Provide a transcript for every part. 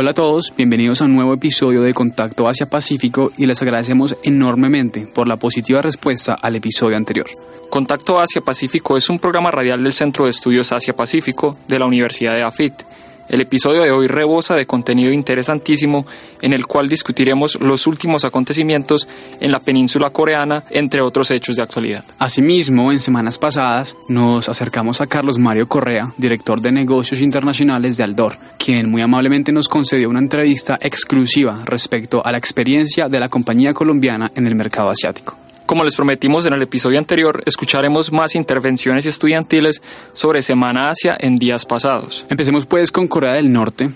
Hola a todos, bienvenidos a un nuevo episodio de Contacto Asia-Pacífico y les agradecemos enormemente por la positiva respuesta al episodio anterior. Contacto Asia-Pacífico es un programa radial del Centro de Estudios Asia-Pacífico de la Universidad de AFIT el episodio de hoy rebosa de contenido interesantísimo en el cual discutiremos los últimos acontecimientos en la península coreana, entre otros hechos de actualidad. Asimismo, en semanas pasadas nos acercamos a Carlos Mario Correa, director de negocios internacionales de Aldor, quien muy amablemente nos concedió una entrevista exclusiva respecto a la experiencia de la compañía colombiana en el mercado asiático. Como les prometimos en el episodio anterior, escucharemos más intervenciones estudiantiles sobre Semana Asia en días pasados. Empecemos pues con Corea del Norte.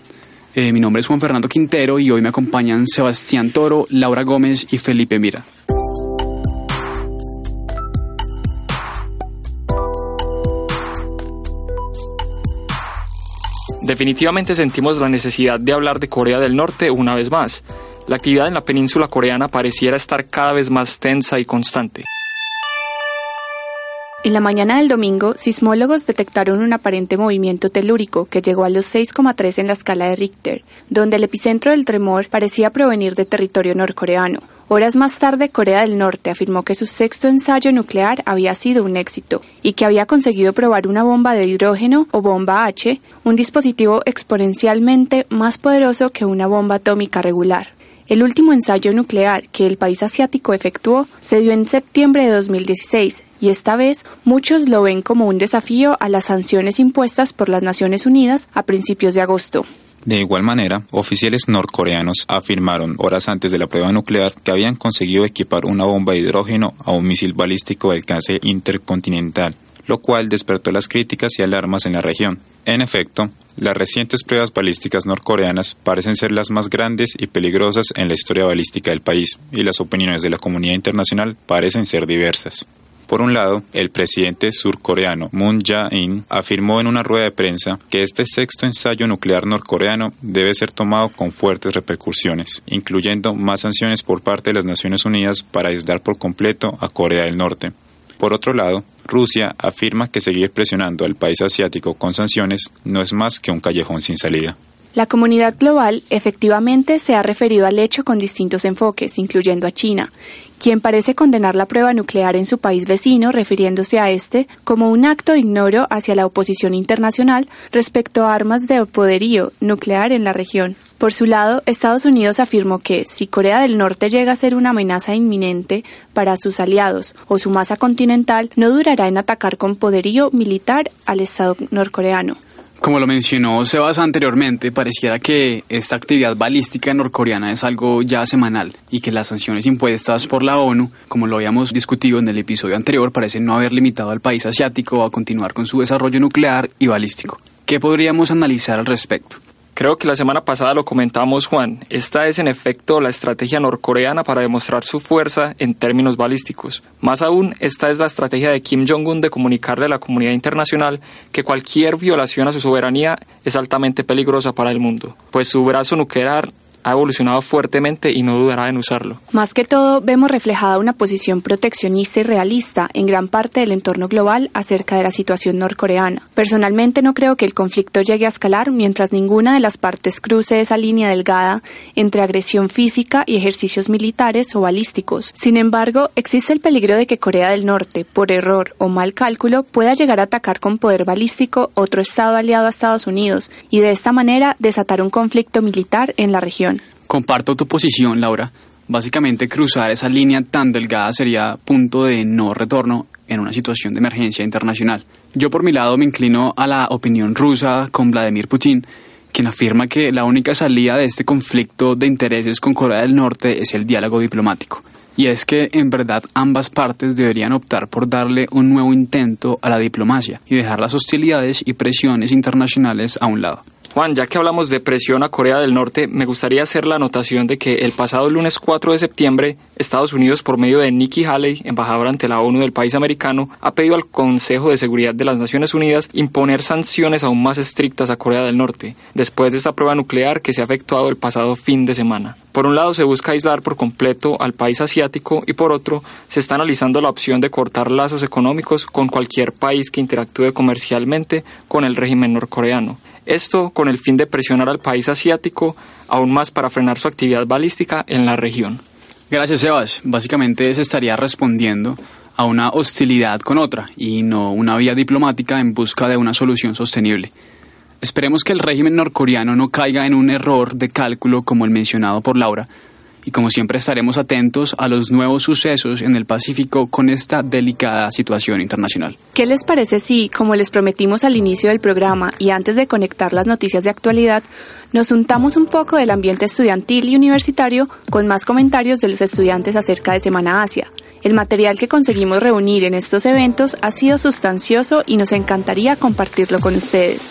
Eh, mi nombre es Juan Fernando Quintero y hoy me acompañan Sebastián Toro, Laura Gómez y Felipe Mira. Definitivamente sentimos la necesidad de hablar de Corea del Norte una vez más la actividad en la península coreana pareciera estar cada vez más tensa y constante. En la mañana del domingo, sismólogos detectaron un aparente movimiento telúrico que llegó a los 6,3 en la escala de Richter, donde el epicentro del tremor parecía provenir de territorio norcoreano. Horas más tarde, Corea del Norte afirmó que su sexto ensayo nuclear había sido un éxito y que había conseguido probar una bomba de hidrógeno o bomba H, un dispositivo exponencialmente más poderoso que una bomba atómica regular. El último ensayo nuclear que el país asiático efectuó se dio en septiembre de 2016 y esta vez muchos lo ven como un desafío a las sanciones impuestas por las Naciones Unidas a principios de agosto. De igual manera, oficiales norcoreanos afirmaron horas antes de la prueba nuclear que habían conseguido equipar una bomba de hidrógeno a un misil balístico de alcance intercontinental, lo cual despertó las críticas y alarmas en la región. En efecto, las recientes pruebas balísticas norcoreanas parecen ser las más grandes y peligrosas en la historia balística del país, y las opiniones de la comunidad internacional parecen ser diversas. Por un lado, el presidente surcoreano Moon Jae-in afirmó en una rueda de prensa que este sexto ensayo nuclear norcoreano debe ser tomado con fuertes repercusiones, incluyendo más sanciones por parte de las Naciones Unidas para aislar por completo a Corea del Norte. Por otro lado, Rusia afirma que seguir presionando al país asiático con sanciones no es más que un callejón sin salida. La comunidad global efectivamente se ha referido al hecho con distintos enfoques, incluyendo a China, quien parece condenar la prueba nuclear en su país vecino, refiriéndose a este como un acto de ignoro hacia la oposición internacional respecto a armas de poderío nuclear en la región. Por su lado, Estados Unidos afirmó que si Corea del Norte llega a ser una amenaza inminente para sus aliados o su masa continental, no durará en atacar con poderío militar al Estado norcoreano. Como lo mencionó Sebas anteriormente, pareciera que esta actividad balística norcoreana es algo ya semanal y que las sanciones impuestas por la ONU, como lo habíamos discutido en el episodio anterior, parecen no haber limitado al país asiático a continuar con su desarrollo nuclear y balístico. ¿Qué podríamos analizar al respecto? Creo que la semana pasada lo comentamos, Juan. Esta es en efecto la estrategia norcoreana para demostrar su fuerza en términos balísticos. Más aún, esta es la estrategia de Kim Jong-un de comunicarle a la comunidad internacional que cualquier violación a su soberanía es altamente peligrosa para el mundo, pues su brazo nuclear ha evolucionado fuertemente y no dudará en usarlo. Más que todo, vemos reflejada una posición proteccionista y realista en gran parte del entorno global acerca de la situación norcoreana. Personalmente no creo que el conflicto llegue a escalar mientras ninguna de las partes cruce esa línea delgada entre agresión física y ejercicios militares o balísticos. Sin embargo, existe el peligro de que Corea del Norte, por error o mal cálculo, pueda llegar a atacar con poder balístico otro estado aliado a Estados Unidos y de esta manera desatar un conflicto militar en la región. Comparto tu posición, Laura. Básicamente cruzar esa línea tan delgada sería punto de no retorno en una situación de emergencia internacional. Yo por mi lado me inclino a la opinión rusa con Vladimir Putin, quien afirma que la única salida de este conflicto de intereses con Corea del Norte es el diálogo diplomático. Y es que en verdad ambas partes deberían optar por darle un nuevo intento a la diplomacia y dejar las hostilidades y presiones internacionales a un lado. Juan, ya que hablamos de presión a Corea del Norte, me gustaría hacer la anotación de que el pasado lunes 4 de septiembre, Estados Unidos, por medio de Nikki Haley, embajadora ante la ONU del país americano, ha pedido al Consejo de Seguridad de las Naciones Unidas imponer sanciones aún más estrictas a Corea del Norte, después de esta prueba nuclear que se ha efectuado el pasado fin de semana. Por un lado, se busca aislar por completo al país asiático y por otro, se está analizando la opción de cortar lazos económicos con cualquier país que interactúe comercialmente con el régimen norcoreano. Esto con el fin de presionar al país asiático aún más para frenar su actividad balística en la región. Gracias, Sebas. Básicamente se estaría respondiendo a una hostilidad con otra y no una vía diplomática en busca de una solución sostenible. Esperemos que el régimen norcoreano no caiga en un error de cálculo como el mencionado por Laura, y como siempre estaremos atentos a los nuevos sucesos en el Pacífico con esta delicada situación internacional. ¿Qué les parece si, como les prometimos al inicio del programa y antes de conectar las noticias de actualidad, nos untamos un poco del ambiente estudiantil y universitario con más comentarios de los estudiantes acerca de Semana Asia? El material que conseguimos reunir en estos eventos ha sido sustancioso y nos encantaría compartirlo con ustedes.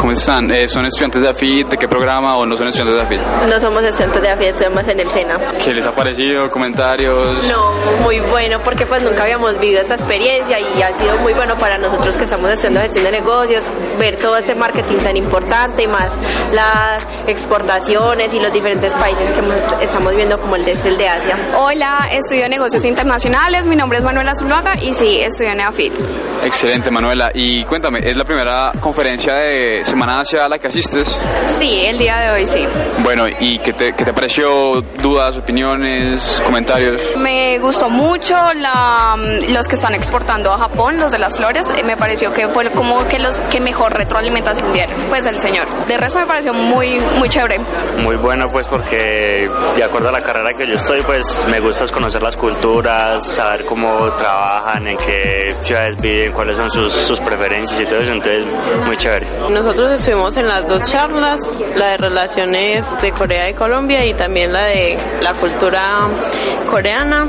¿Cómo están? Eh, ¿Son estudiantes de AFIT? ¿De qué programa o no son estudiantes de AFIT? No somos estudiantes de AFIT, estamos en el SENA. ¿Qué les ha parecido? ¿Comentarios? No, muy bueno porque pues nunca habíamos vivido esta experiencia y ha sido muy bueno para nosotros que estamos estudiando gestión de negocios, ver todo este marketing tan importante y más las exportaciones y los diferentes países que estamos viendo como el de, el de Asia. Hola, estudio negocios internacionales, mi nombre es Manuela Zuluaga y sí, estudio en AFIT. Excelente, Manuela. Y cuéntame, ¿es la primera conferencia de Semana Asia a la que asistes? Sí, el día de hoy sí. Bueno, ¿y qué te, qué te pareció? ¿Dudas, opiniones, comentarios? Me gustó mucho la, los que están exportando a Japón, los de las flores. Me pareció que fue como que los que mejor retroalimentación dieron, pues el señor. De resto me pareció muy, muy chévere. Muy bueno, pues porque de acuerdo a la carrera que yo estoy, pues me gusta conocer las culturas, saber cómo trabajan, en qué ciudades viven, cuáles son sus, sus preferencias y todo eso. Entonces, muy chévere. Nosotros nosotros estuvimos en las dos charlas, la de relaciones de Corea y Colombia y también la de la cultura coreana.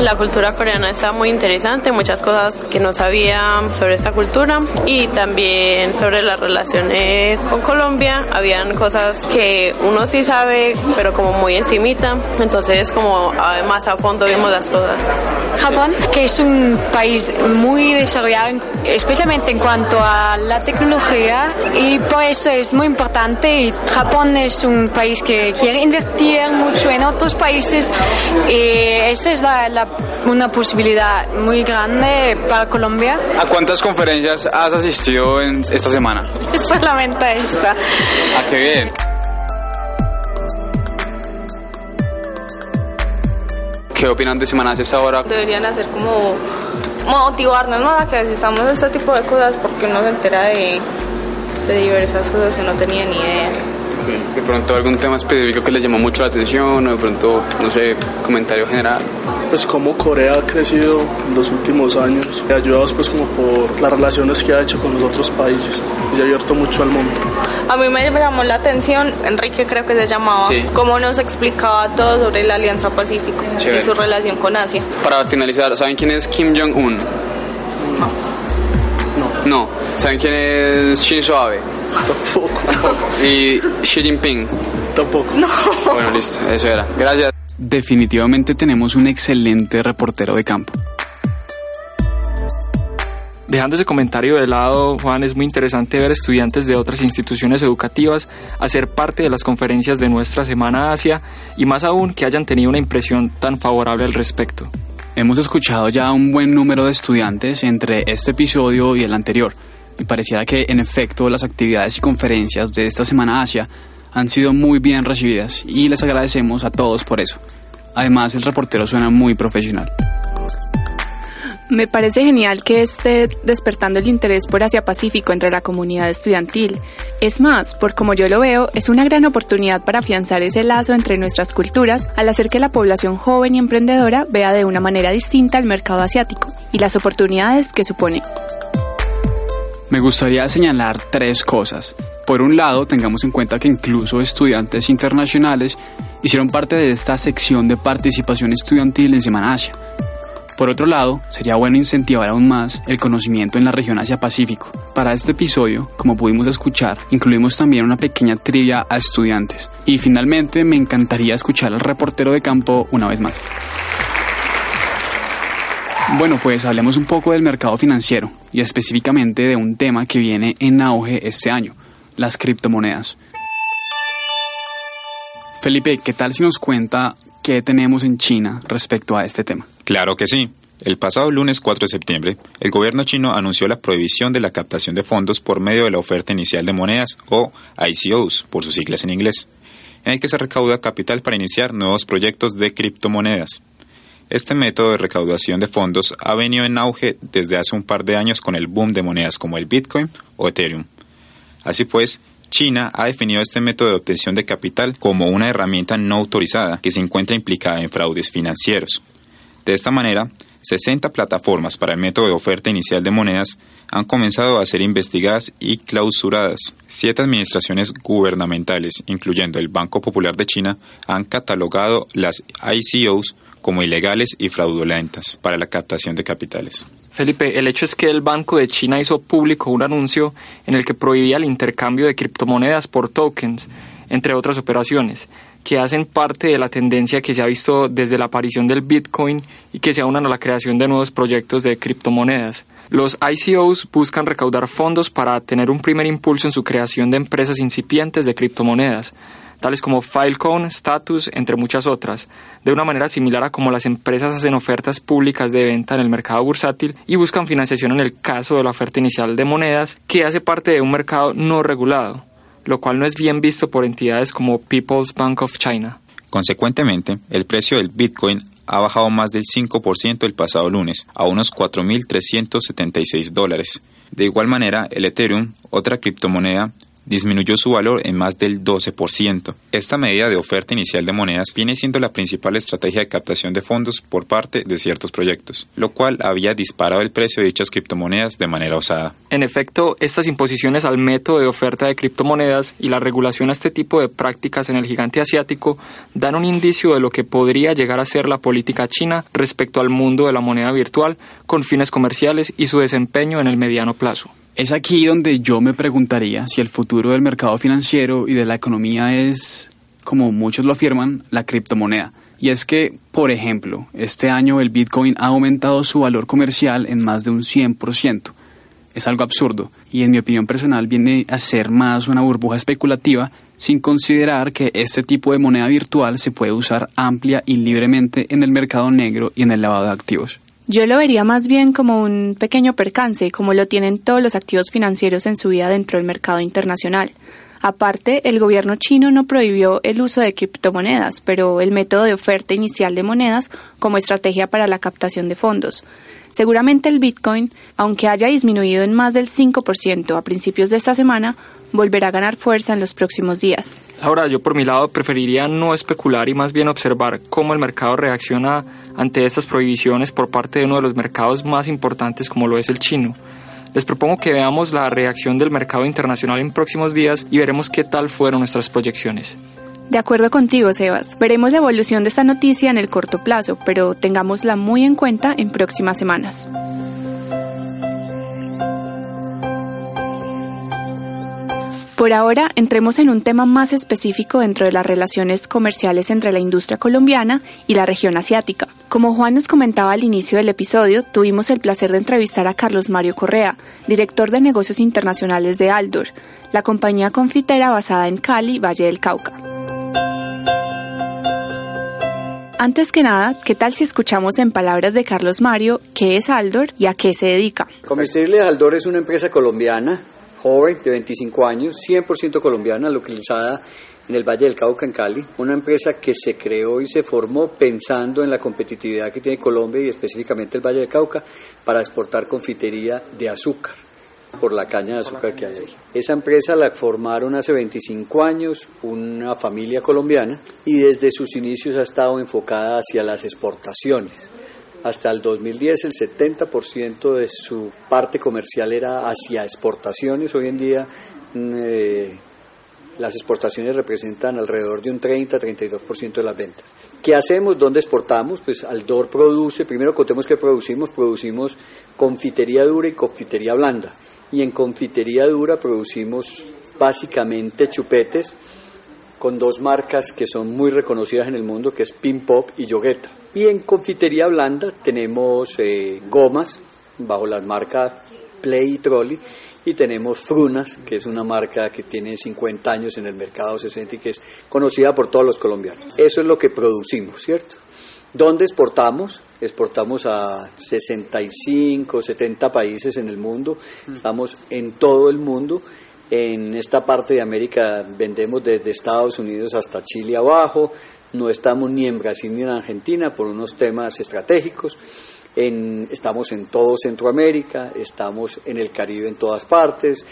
La cultura coreana está muy interesante, muchas cosas que no sabía sobre esa cultura y también sobre las relaciones con Colombia. Habían cosas que uno sí sabe, pero como muy encimita, entonces como más a fondo vimos las cosas. Japón, que es un país muy desarrollado, especialmente en cuanto a la tecnología y por eso es muy importante. Japón es un país que quiere invertir mucho en otros países y eso es una posibilidad muy grande para Colombia. ¿A cuántas conferencias has asistido en esta semana? Solamente esa. ¿A qué bien? ¿Qué opinan de Semana esta hora? Deberían hacer como motivarnos ¿no? a que asistamos a este tipo de cosas porque uno se entera de de diversas cosas que no tenía ni idea. De pronto algún tema específico que les llamó mucho la atención o de pronto, no sé, comentario general. Pues como Corea ha crecido en los últimos años, ayudados pues como por las relaciones que ha hecho con los otros países y se ha abierto mucho al mundo. A mí me llamó la atención, Enrique creo que se llamaba, cómo nos explicaba todo sobre la Alianza Pacífico y su relación con Asia. Para finalizar, ¿saben quién es Kim Jong-un? No. No. ¿Saben quién es Shinzo Abe? Tampoco. ¿Y Xi Jinping? Tampoco. No. Bueno, listo, eso era. Gracias. Definitivamente tenemos un excelente reportero de campo. Dejando ese comentario de lado, Juan, es muy interesante ver estudiantes de otras instituciones educativas hacer parte de las conferencias de nuestra Semana Asia y más aún que hayan tenido una impresión tan favorable al respecto. Hemos escuchado ya un buen número de estudiantes entre este episodio y el anterior, y pareciera que en efecto las actividades y conferencias de esta Semana Asia han sido muy bien recibidas y les agradecemos a todos por eso. Además, el reportero suena muy profesional. Me parece genial que esté despertando el interés por Asia Pacífico entre la comunidad estudiantil. Es más, por como yo lo veo, es una gran oportunidad para afianzar ese lazo entre nuestras culturas al hacer que la población joven y emprendedora vea de una manera distinta el mercado asiático y las oportunidades que supone. Me gustaría señalar tres cosas. Por un lado, tengamos en cuenta que incluso estudiantes internacionales hicieron parte de esta sección de participación estudiantil en Semana Asia por otro lado, sería bueno incentivar aún más el conocimiento en la región Asia-Pacífico. Para este episodio, como pudimos escuchar, incluimos también una pequeña trivia a estudiantes. Y finalmente, me encantaría escuchar al reportero de campo una vez más. Bueno, pues hablemos un poco del mercado financiero y específicamente de un tema que viene en auge este año, las criptomonedas. Felipe, ¿qué tal si nos cuenta qué tenemos en China respecto a este tema? Claro que sí. El pasado lunes 4 de septiembre, el gobierno chino anunció la prohibición de la captación de fondos por medio de la oferta inicial de monedas o ICOs, por sus siglas en inglés, en el que se recauda capital para iniciar nuevos proyectos de criptomonedas. Este método de recaudación de fondos ha venido en auge desde hace un par de años con el boom de monedas como el Bitcoin o Ethereum. Así pues, China ha definido este método de obtención de capital como una herramienta no autorizada que se encuentra implicada en fraudes financieros. De esta manera, 60 plataformas para el método de oferta inicial de monedas han comenzado a ser investigadas y clausuradas. Siete administraciones gubernamentales, incluyendo el Banco Popular de China, han catalogado las ICOs como ilegales y fraudulentas para la captación de capitales. Felipe, el hecho es que el Banco de China hizo público un anuncio en el que prohibía el intercambio de criptomonedas por tokens, entre otras operaciones, que hacen parte de la tendencia que se ha visto desde la aparición del Bitcoin y que se aunan a la creación de nuevos proyectos de criptomonedas. Los ICOs buscan recaudar fondos para tener un primer impulso en su creación de empresas incipientes de criptomonedas tales como Filecoin, Status, entre muchas otras, de una manera similar a como las empresas hacen ofertas públicas de venta en el mercado bursátil y buscan financiación en el caso de la oferta inicial de monedas, que hace parte de un mercado no regulado, lo cual no es bien visto por entidades como People's Bank of China. Consecuentemente, el precio del Bitcoin ha bajado más del 5% el pasado lunes, a unos 4.376 dólares. De igual manera, el Ethereum, otra criptomoneda, disminuyó su valor en más del 12%. Esta medida de oferta inicial de monedas viene siendo la principal estrategia de captación de fondos por parte de ciertos proyectos, lo cual había disparado el precio de dichas criptomonedas de manera osada. En efecto, estas imposiciones al método de oferta de criptomonedas y la regulación a este tipo de prácticas en el gigante asiático dan un indicio de lo que podría llegar a ser la política china respecto al mundo de la moneda virtual con fines comerciales y su desempeño en el mediano plazo. Es aquí donde yo me preguntaría si el futuro del mercado financiero y de la economía es, como muchos lo afirman, la criptomoneda. Y es que, por ejemplo, este año el Bitcoin ha aumentado su valor comercial en más de un 100%. Es algo absurdo y en mi opinión personal viene a ser más una burbuja especulativa sin considerar que este tipo de moneda virtual se puede usar amplia y libremente en el mercado negro y en el lavado de activos. Yo lo vería más bien como un pequeño percance, como lo tienen todos los activos financieros en su vida dentro del mercado internacional. Aparte, el gobierno chino no prohibió el uso de criptomonedas, pero el método de oferta inicial de monedas como estrategia para la captación de fondos. Seguramente el Bitcoin, aunque haya disminuido en más del 5% a principios de esta semana, volverá a ganar fuerza en los próximos días. Ahora, yo por mi lado preferiría no especular y más bien observar cómo el mercado reacciona ante estas prohibiciones por parte de uno de los mercados más importantes como lo es el chino. Les propongo que veamos la reacción del mercado internacional en próximos días y veremos qué tal fueron nuestras proyecciones. De acuerdo contigo, Sebas. Veremos la evolución de esta noticia en el corto plazo, pero tengámosla muy en cuenta en próximas semanas. Por ahora, entremos en un tema más específico dentro de las relaciones comerciales entre la industria colombiana y la región asiática. Como Juan nos comentaba al inicio del episodio, tuvimos el placer de entrevistar a Carlos Mario Correa, director de negocios internacionales de Aldor, la compañía confitera basada en Cali, Valle del Cauca. Antes que nada, ¿qué tal si escuchamos en palabras de Carlos Mario qué es Aldor y a qué se dedica? Comestibles Aldor es una empresa colombiana joven de 25 años, 100% colombiana, localizada en el Valle del Cauca, en Cali, una empresa que se creó y se formó pensando en la competitividad que tiene Colombia y específicamente el Valle del Cauca para exportar confitería de azúcar por la caña de azúcar que hay ahí. Esa empresa la formaron hace 25 años una familia colombiana y desde sus inicios ha estado enfocada hacia las exportaciones hasta el 2010 el 70% de su parte comercial era hacia exportaciones. Hoy en día mm, eh, las exportaciones representan alrededor de un 30-32% de las ventas. ¿Qué hacemos? ¿Dónde exportamos? Pues Aldor produce, primero contemos que producimos, producimos confitería dura y confitería blanda. Y en confitería dura producimos básicamente chupetes con dos marcas que son muy reconocidas en el mundo, que es Pin Pop y Yogueta. Y en confitería blanda tenemos eh, gomas bajo las marcas Play y Trolley y tenemos Frunas, que es una marca que tiene 50 años en el mercado 60 y que es conocida por todos los colombianos. Eso es lo que producimos, ¿cierto? ¿Dónde exportamos? Exportamos a 65, 70 países en el mundo. Estamos en todo el mundo. En esta parte de América vendemos desde Estados Unidos hasta Chile abajo. No estamos ni en Brasil ni en Argentina por unos temas estratégicos. En, estamos en todo Centroamérica, estamos en el Caribe en todas partes.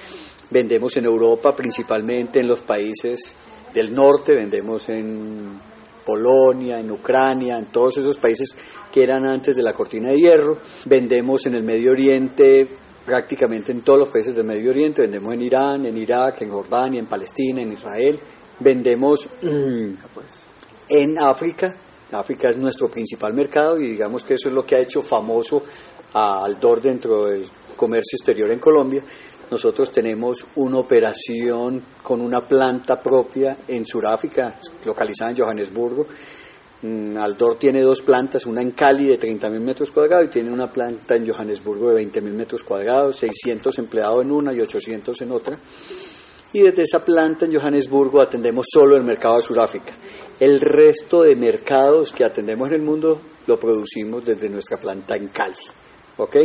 Vendemos en Europa principalmente en los países del norte, vendemos en Polonia, en Ucrania, en todos esos países que eran antes de la cortina de hierro. Vendemos en el Medio Oriente, prácticamente en todos los países del Medio Oriente. Vendemos en Irán, en Irak, en Jordania, en Palestina, en Israel. Vendemos en África. África es nuestro principal mercado y digamos que eso es lo que ha hecho famoso a Aldor dentro del comercio exterior en Colombia. Nosotros tenemos una operación con una planta propia en Sudáfrica, localizada en Johannesburgo. Mm, Aldor tiene dos plantas, una en Cali de 30.000 metros cuadrados y tiene una planta en Johannesburgo de 20.000 metros cuadrados, 600 empleados en una y 800 en otra. Y desde esa planta en Johannesburgo atendemos solo el mercado de Sudáfrica. El resto de mercados que atendemos en el mundo lo producimos desde nuestra planta en Cali. ¿Ok?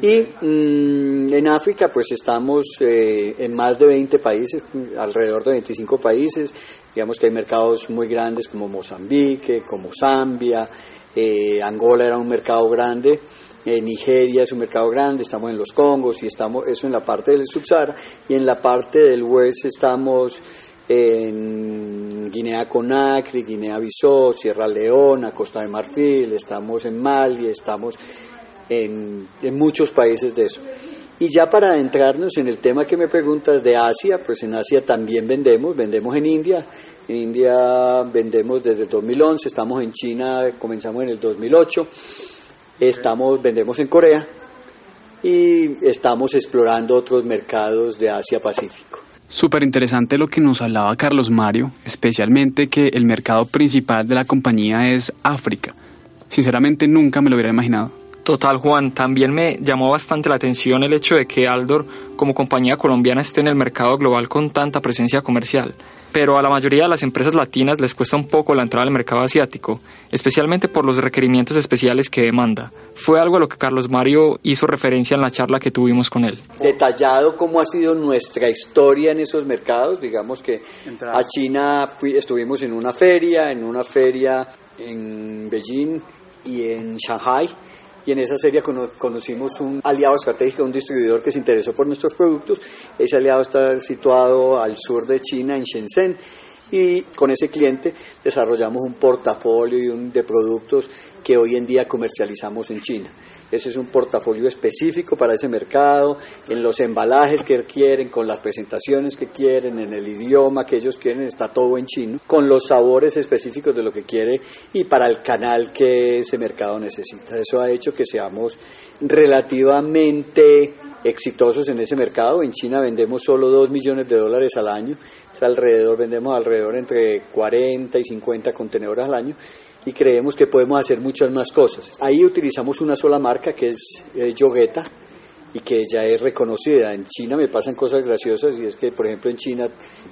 Y mm, en África pues estamos eh, en más de 20 países, alrededor de 25 países. Digamos que hay mercados muy grandes como Mozambique, como Zambia, eh, Angola era un mercado grande, eh, Nigeria es un mercado grande, estamos en los Congos y estamos eso en la parte del Subsahara y en la parte del West estamos en Guinea Conakry, Guinea-Bissau, Sierra Leona, Costa de Marfil, estamos en Mali, estamos en, muchos países de eso. Y ya para adentrarnos en el tema que me preguntas de Asia, pues en Asia también vendemos, vendemos en India, en India vendemos desde el 2011, estamos en China, comenzamos en el 2008, estamos, vendemos en Corea y estamos explorando otros mercados de Asia-Pacífico. Súper interesante lo que nos hablaba Carlos Mario, especialmente que el mercado principal de la compañía es África. Sinceramente nunca me lo hubiera imaginado. Total, Juan, también me llamó bastante la atención el hecho de que Aldor, como compañía colombiana, esté en el mercado global con tanta presencia comercial. Pero a la mayoría de las empresas latinas les cuesta un poco la entrada al mercado asiático, especialmente por los requerimientos especiales que demanda. Fue algo a lo que Carlos Mario hizo referencia en la charla que tuvimos con él. Detallado cómo ha sido nuestra historia en esos mercados, digamos que a China estuvimos en una feria, en una feria en Beijing y en Shanghai y en esa serie conocimos un aliado estratégico, un distribuidor que se interesó por nuestros productos. Ese aliado está situado al sur de China, en Shenzhen, y con ese cliente desarrollamos un portafolio de productos que hoy en día comercializamos en China. Ese es un portafolio específico para ese mercado, en los embalajes que quieren, con las presentaciones que quieren, en el idioma que ellos quieren, está todo en chino, con los sabores específicos de lo que quiere y para el canal que ese mercado necesita. Eso ha hecho que seamos relativamente exitosos en ese mercado. En China vendemos solo 2 millones de dólares al año, alrededor, vendemos alrededor entre 40 y 50 contenedores al año y creemos que podemos hacer muchas más cosas. Ahí utilizamos una sola marca que es, es Yogueta y que ya es reconocida. En China me pasan cosas graciosas y es que, por ejemplo, en China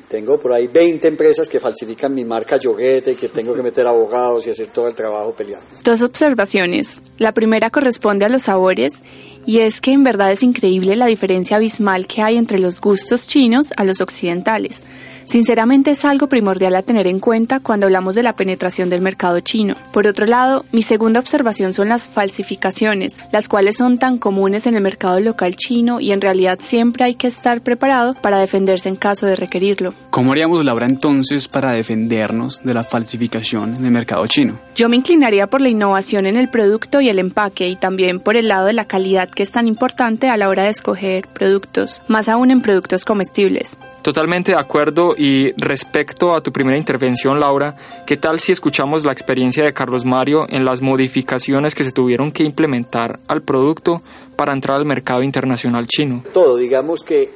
tengo por ahí 20 empresas que falsifican mi marca Yogueta y que tengo que meter abogados y hacer todo el trabajo peleando. Dos observaciones. La primera corresponde a los sabores y es que en verdad es increíble la diferencia abismal que hay entre los gustos chinos a los occidentales. Sinceramente es algo primordial a tener en cuenta cuando hablamos de la penetración del mercado chino. Por otro lado, mi segunda observación son las falsificaciones, las cuales son tan comunes en el mercado local chino y en realidad siempre hay que estar preparado para defenderse en caso de requerirlo. ¿Cómo haríamos, Laura, entonces para defendernos de la falsificación en el mercado chino? Yo me inclinaría por la innovación en el producto y el empaque y también por el lado de la calidad que es tan importante a la hora de escoger productos, más aún en productos comestibles. Totalmente de acuerdo y respecto a tu primera intervención, Laura, ¿qué tal si escuchamos la experiencia de Carlos Mario en las modificaciones que se tuvieron que implementar al producto para entrar al mercado internacional chino? Todo, digamos que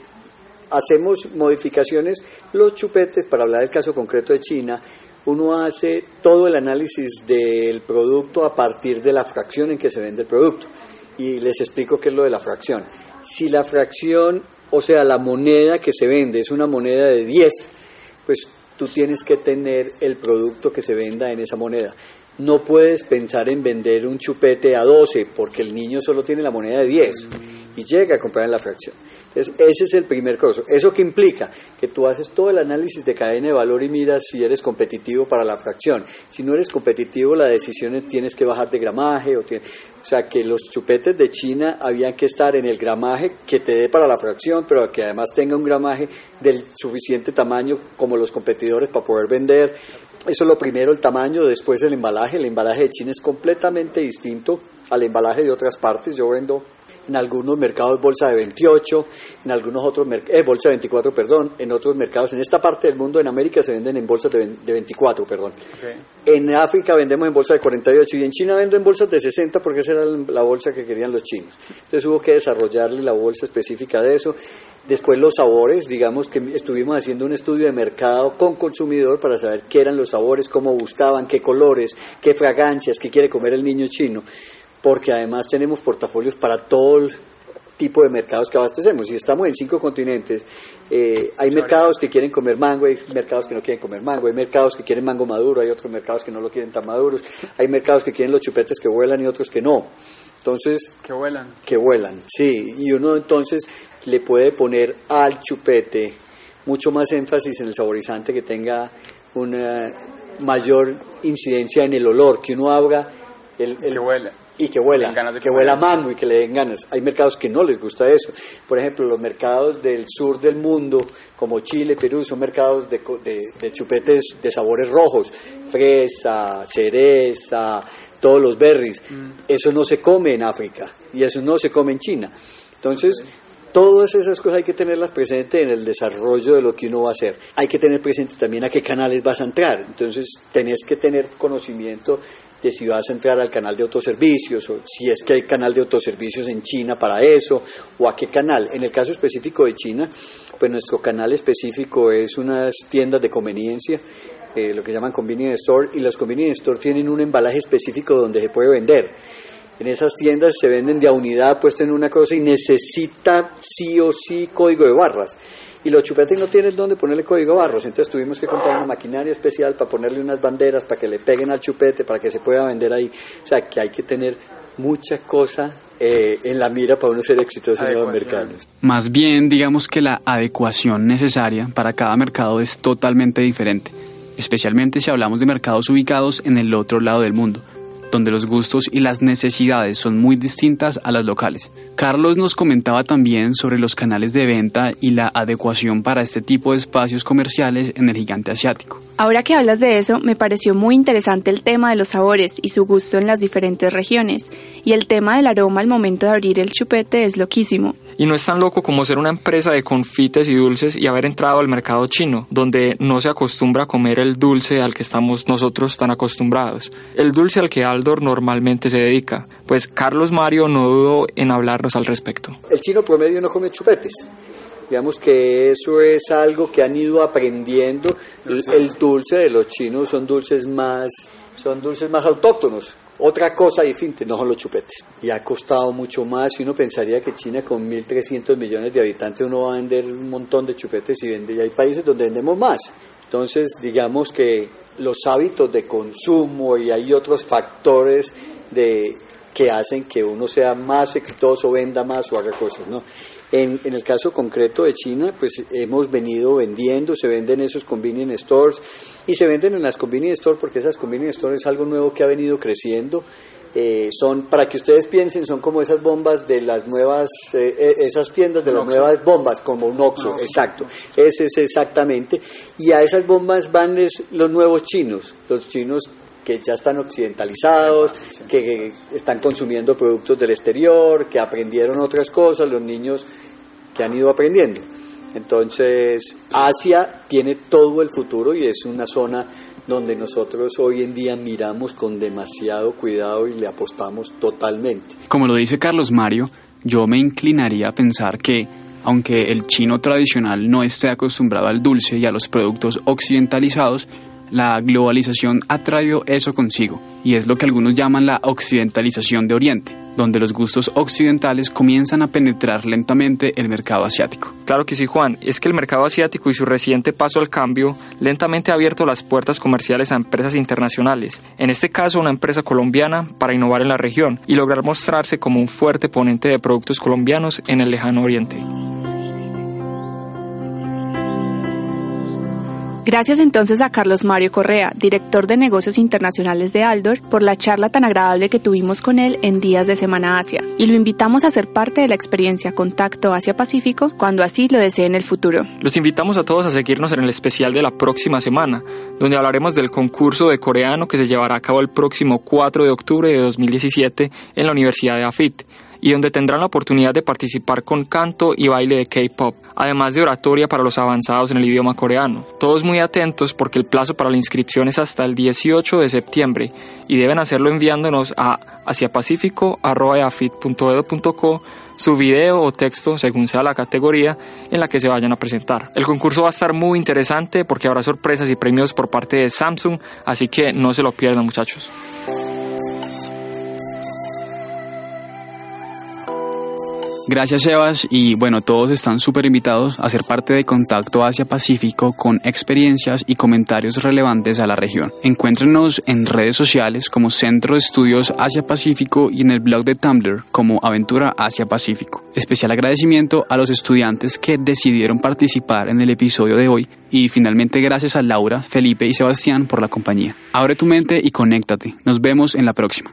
hacemos modificaciones, los chupetes, para hablar del caso concreto de China, uno hace todo el análisis del producto a partir de la fracción en que se vende el producto. Y les explico qué es lo de la fracción. Si la fracción o sea, la moneda que se vende es una moneda de 10, pues tú tienes que tener el producto que se venda en esa moneda. no puedes pensar en vender un chupete a 12 porque el niño solo tiene la moneda de 10 y llega a comprar en la fracción. Entonces, ese es el primer costo. ¿Eso qué implica? Que tú haces todo el análisis de cadena de valor y miras si eres competitivo para la fracción. Si no eres competitivo, la decisión es tienes que bajar de gramaje. O, o sea, que los chupetes de China habían que estar en el gramaje que te dé para la fracción, pero que además tenga un gramaje del suficiente tamaño como los competidores para poder vender. Eso es lo primero, el tamaño, después el embalaje. El embalaje de China es completamente distinto al embalaje de otras partes. Yo vendo en algunos mercados bolsa de 28, en algunos otros eh, bolsa de 24, perdón, en otros mercados, en esta parte del mundo, en América se venden en bolsas de, 24, perdón. En África vendemos en bolsa de 48 y en China vendo en bolsas de 60 porque esa era la bolsa que querían los chinos. Entonces hubo que desarrollarle la bolsa específica de eso. Después los sabores, digamos que estuvimos haciendo un estudio de mercado con consumidor para saber qué eran los sabores, cómo gustaban, qué colores, qué fragancias, qué quiere comer el niño chino porque además tenemos portafolios para todo el tipo de mercados que abastecemos. Y estamos en cinco continentes. Eh, hay mercados que quieren comer mango, hay mercados que no quieren comer mango, hay mercados que quieren mango maduro, hay otros mercados que no lo quieren tan maduros, hay mercados que quieren los chupetes que vuelan y otros que no. Entonces, que vuelan. Que vuelan, sí. Y uno entonces le puede poner al chupete mucho más énfasis en el saborizante que tenga una mayor incidencia en el olor, que uno haga el, el, que huela y que vuela, que vuela mango y que le den ganas. Hay mercados que no les gusta eso. Por ejemplo, los mercados del sur del mundo, como Chile, Perú, son mercados de, de, chupetes de sabores rojos, fresa, cereza, todos los berries. Mm. Eso no se come en África y eso no se come en China. Entonces, Todas esas cosas hay que tenerlas presentes en el desarrollo de lo que uno va a hacer. Hay que tener presente también a qué canales vas a entrar. Entonces, tenés que tener conocimiento de si vas a entrar al canal de autoservicios o si es que hay canal de autoservicios en China para eso o a qué canal. En el caso específico de China, pues nuestro canal específico es unas tiendas de conveniencia, eh, lo que llaman convenience store, y los convenience store tienen un embalaje específico donde se puede vender. En esas tiendas se venden de a unidad puesto en una cosa y necesita sí o sí código de barras y los chupetes no tienen dónde ponerle código barros, entonces tuvimos que comprar una maquinaria especial para ponerle unas banderas para que le peguen al chupete, para que se pueda vender ahí. O sea, que hay que tener mucha cosa eh, en la mira para uno ser exitoso en los mercados. Más bien, digamos que la adecuación necesaria para cada mercado es totalmente diferente, especialmente si hablamos de mercados ubicados en el otro lado del mundo donde los gustos y las necesidades son muy distintas a las locales. Carlos nos comentaba también sobre los canales de venta y la adecuación para este tipo de espacios comerciales en el gigante asiático. Ahora que hablas de eso, me pareció muy interesante el tema de los sabores y su gusto en las diferentes regiones. Y el tema del aroma al momento de abrir el chupete es loquísimo. Y no es tan loco como ser una empresa de confites y dulces y haber entrado al mercado chino, donde no se acostumbra a comer el dulce al que estamos nosotros tan acostumbrados. El dulce al que Aldor normalmente se dedica. Pues Carlos Mario no dudó en hablarnos al respecto. El chino promedio no come chupetes Digamos que eso es algo que han ido aprendiendo. El, dulce de los chinos son dulces más, son dulces más autóctonos. Otra cosa distinta no son los chupetes. Y ha costado mucho más. Y uno pensaría que China con 1.300 millones de habitantes uno va a vender un montón de chupetes y vende. Y hay países donde vendemos más. Entonces, digamos que los hábitos de consumo y hay otros factores de, que hacen que uno sea más exitoso, venda más o haga cosas, ¿no? En, en, el caso concreto de China, pues hemos venido vendiendo, se venden esos convenience stores y se venden en las convenience stores porque esas convenience stores es algo nuevo que ha venido creciendo. Eh, son, para que ustedes piensen, son como esas bombas de las nuevas, eh, eh, esas tiendas de las nuevas bombas, como un Oxxo, exacto, ese es exactamente, y a esas bombas van los nuevos chinos, los chinos que ya están occidentalizados, que están consumiendo productos del exterior, que aprendieron otras cosas, los niños que han ido aprendiendo. Entonces, Asia tiene todo el futuro y es una zona donde nosotros hoy en día miramos con demasiado cuidado y le apostamos totalmente. Como lo dice Carlos Mario, yo me inclinaría a pensar que, aunque el chino tradicional no esté acostumbrado al dulce y a los productos occidentalizados, la globalización ha traído eso consigo, y es lo que algunos llaman la occidentalización de Oriente, donde los gustos occidentales comienzan a penetrar lentamente el mercado asiático. Claro que sí, Juan, es que el mercado asiático y su reciente paso al cambio lentamente ha abierto las puertas comerciales a empresas internacionales, en este caso una empresa colombiana para innovar en la región y lograr mostrarse como un fuerte ponente de productos colombianos en el lejano oriente. Gracias entonces a Carlos Mario Correa, director de negocios internacionales de Aldor, por la charla tan agradable que tuvimos con él en Días de Semana Asia. Y lo invitamos a ser parte de la experiencia Contacto Asia-Pacífico cuando así lo desee en el futuro. Los invitamos a todos a seguirnos en el especial de la próxima semana, donde hablaremos del concurso de coreano que se llevará a cabo el próximo 4 de octubre de 2017 en la Universidad de AFIT y donde tendrán la oportunidad de participar con canto y baile de K-pop, además de oratoria para los avanzados en el idioma coreano. Todos muy atentos porque el plazo para la inscripción es hasta el 18 de septiembre y deben hacerlo enviándonos a asiapacifico.afit.edu.co su video o texto según sea la categoría en la que se vayan a presentar. El concurso va a estar muy interesante porque habrá sorpresas y premios por parte de Samsung, así que no se lo pierdan muchachos. Gracias Sebas y bueno, todos están súper invitados a ser parte de Contacto Asia-Pacífico con experiencias y comentarios relevantes a la región. Encuéntrenos en redes sociales como Centro de Estudios Asia-Pacífico y en el blog de Tumblr como Aventura Asia-Pacífico. Especial agradecimiento a los estudiantes que decidieron participar en el episodio de hoy y finalmente gracias a Laura, Felipe y Sebastián por la compañía. Abre tu mente y conéctate. Nos vemos en la próxima.